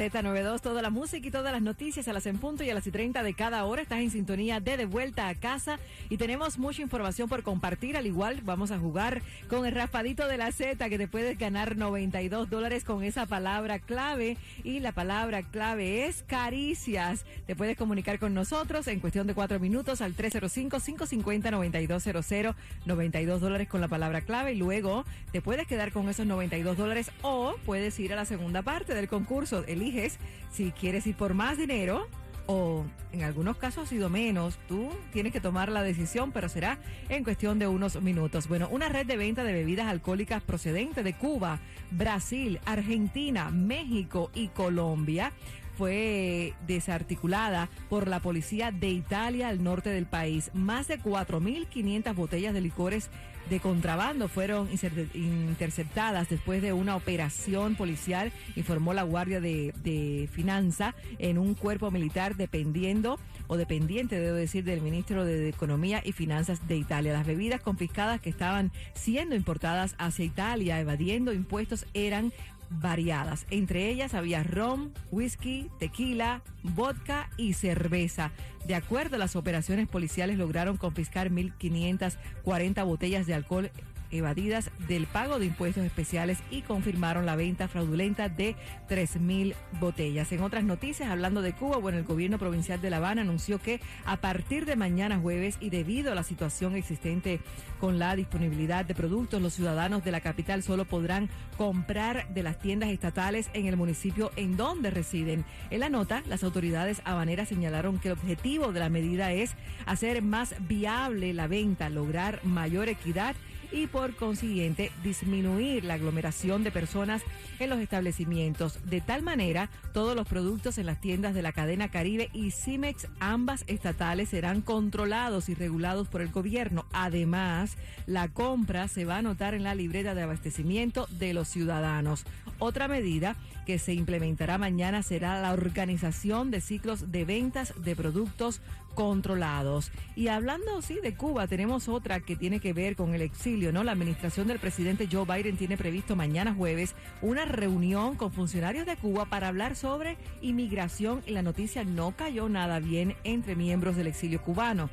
Z92, toda la música y todas las noticias a las en punto y a las y 30 de cada hora. Estás en sintonía de De Vuelta a Casa y tenemos mucha información por compartir. Al igual, vamos a jugar con el raspadito de la Z que te puedes ganar 92 dólares con esa palabra clave. Y la palabra clave es caricias. Te puedes comunicar con nosotros en cuestión de cuatro minutos al 305-550-9200, 92 dólares con la palabra clave. Y luego te puedes quedar con esos 92 dólares o puedes ir a la segunda parte del concurso. Eliges si quieres ir por más dinero o en algunos casos ha sido menos. Tú tienes que tomar la decisión, pero será en cuestión de unos minutos. Bueno, una red de venta de bebidas alcohólicas procedente de Cuba, Brasil, Argentina, México y Colombia fue desarticulada por la policía de Italia al norte del país. Más de 4.500 botellas de licores de contrabando fueron interceptadas después de una operación policial, informó la Guardia de, Finanza en un cuerpo militar dependiendo o dependiente, debo decir, del ministro de Economía y Finanzas de Italia. Las bebidas confiscadas que estaban siendo importadas hacia Italia, evadiendo impuestos, eran variadas. Entre ellas había ron, whisky, tequila, vodka y cerveza. De acuerdo a las operaciones policiales lograron confiscar 1.540 botellas de alcohol evadidas del pago de impuestos especiales y confirmaron la venta fraudulenta de 3.000 botellas. En otras noticias, hablando de Cuba, bueno, el gobierno provincial de La Habana anunció que a partir de mañana jueves y debido a la situación existente con la disponibilidad de productos, los ciudadanos de la capital solo podrán comprar de las tiendas estatales en el municipio en donde residen. En la nota, las autoridades habaneras señalaron que el objetivo de la medida es hacer más viable la venta, lograr mayor equidad y por consiguiente disminuir la aglomeración de personas en los establecimientos. De tal manera, todos los productos en las tiendas de la cadena Caribe y Cimex, ambas estatales, serán controlados y regulados por el gobierno. Además, la compra se va a anotar en la libreta de abastecimiento de los ciudadanos. Otra medida que se implementará mañana será la organización de ciclos de ventas de productos controlados. Y hablando, sí, de Cuba, tenemos otra que tiene que ver con el exilio, ¿no? La administración del presidente Joe Biden tiene previsto mañana jueves una reunión con funcionarios de Cuba para hablar sobre inmigración y la noticia no cayó nada bien entre miembros del exilio cubano.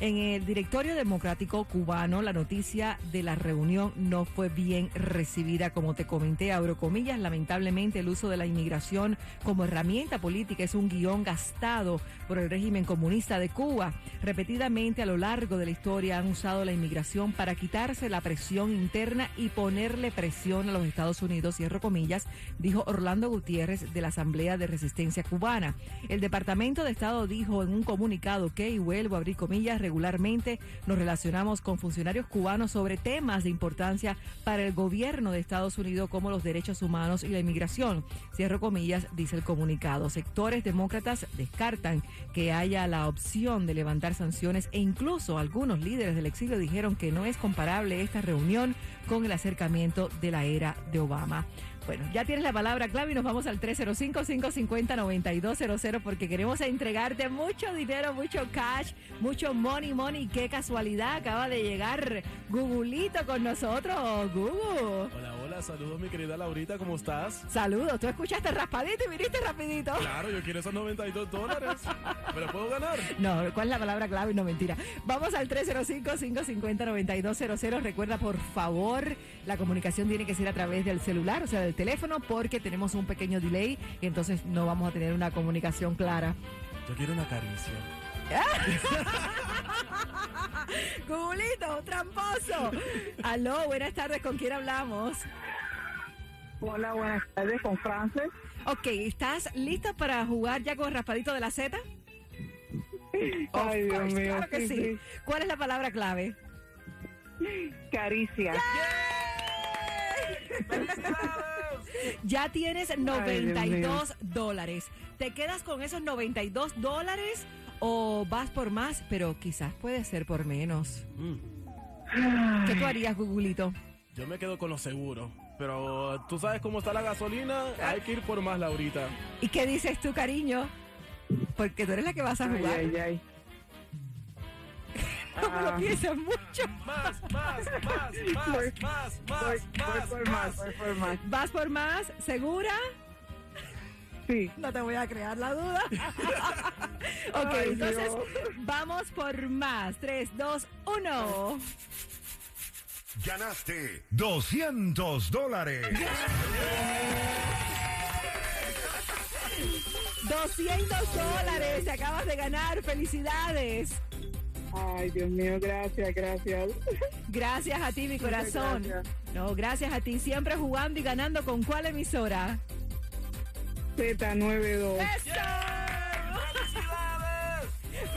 En el directorio democrático cubano, la noticia de la reunión no fue bien recibida, como te comenté, abro comillas. Lamentablemente, el uso de la inmigración como herramienta política es un guion gastado por el régimen comunista de Cuba. Repetidamente a lo largo de la historia han usado la inmigración para quitarse la presión interna y ponerle presión a los Estados Unidos, cierro comillas, dijo Orlando Gutiérrez de la Asamblea de Resistencia Cubana. El Departamento de Estado dijo en un comunicado que, y vuelvo a abrir comillas, regularmente nos relacionamos con funcionarios cubanos sobre temas de importancia para el gobierno de Estados Unidos como los derechos humanos y la inmigración. Cierro comillas, dice el comunicado. Sectores demócratas descartan que haya la opción de levantar sanciones e incluso algunos líderes del exilio dijeron que no es comparable esta reunión con el acercamiento de la era de Obama. Bueno, ya tienes la palabra clave y nos vamos al 305-550-9200 porque queremos entregarte mucho dinero, mucho cash, mucho money, money. Qué casualidad, acaba de llegar Gugulito con nosotros. Gugu. Hola, hola, saludos mi querida Laurita, ¿cómo estás? Saludos, tú escuchaste raspadito y viniste rapidito. Claro, yo quiero esos 92 dólares. ¿Me los puedo ganar? No, ¿cuál es la palabra clave? No, mentira. Vamos al 305-550-9200. Recuerda, por favor, la comunicación tiene que ser a través del celular, o sea, del teléfono porque tenemos un pequeño delay y entonces no vamos a tener una comunicación clara. Yo quiero una caricia. Gulito, tramposo. Aló, buenas tardes, ¿con quién hablamos? Hola, buenas tardes, con Frances. Ok, ¿estás lista para jugar ya con el raspadito de la Z? Ay, Dios course, mío, claro que sí, sí. sí. ¿Cuál es la palabra clave? Caricia. Ya tienes Dios 92 dólares. ¿Te quedas con esos 92 dólares ¿O vas por más, pero quizás puede ser por menos? Mm. ¿Qué tú harías, Gugulito? Yo me quedo con lo seguro. Pero tú sabes cómo está la gasolina, hay que ir por más, Laurita. ¿Y qué dices tú, cariño? Porque tú eres la que vas a Ay, jugar. ay, ay. No lo Ah. piensas mucho. Más, más, más, más, Voy- más, Voy, más, voy más, por más, voy por más. ¿Vas por más? ¿Segura? Sí. No te voy a crear la duda. ok, Ay, entonces Dios. vamos por más. 3, 2, 1. Ganaste 200 dólares. 200 dólares. Te acabas de ganar. Felicidades. Ay, Dios mío, gracias, gracias. Gracias a ti, mi corazón. gracias. No, gracias a ti. Siempre jugando y ganando. ¿Con cuál emisora? Z92. ¡Eso!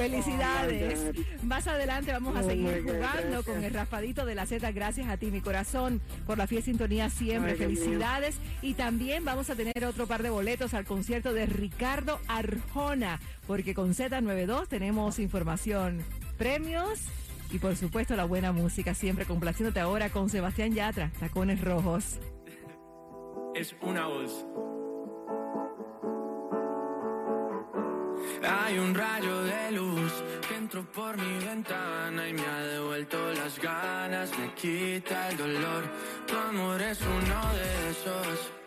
Felicidades. Más adelante vamos a seguir jugando con el raspadito de la Z. Gracias a ti, mi corazón, por la fiel sintonía siempre. Felicidades. Y también vamos a tener otro par de boletos al concierto de Ricardo Arjona, porque con Z92 tenemos información, premios y por supuesto la buena música. Siempre complaciéndote ahora con Sebastián Yatra, Tacones Rojos. es una voz. Hay un rayo de luz que entró por mi ventana y me ha devuelto las ganas, me quita el dolor. Tu amor es uno de esos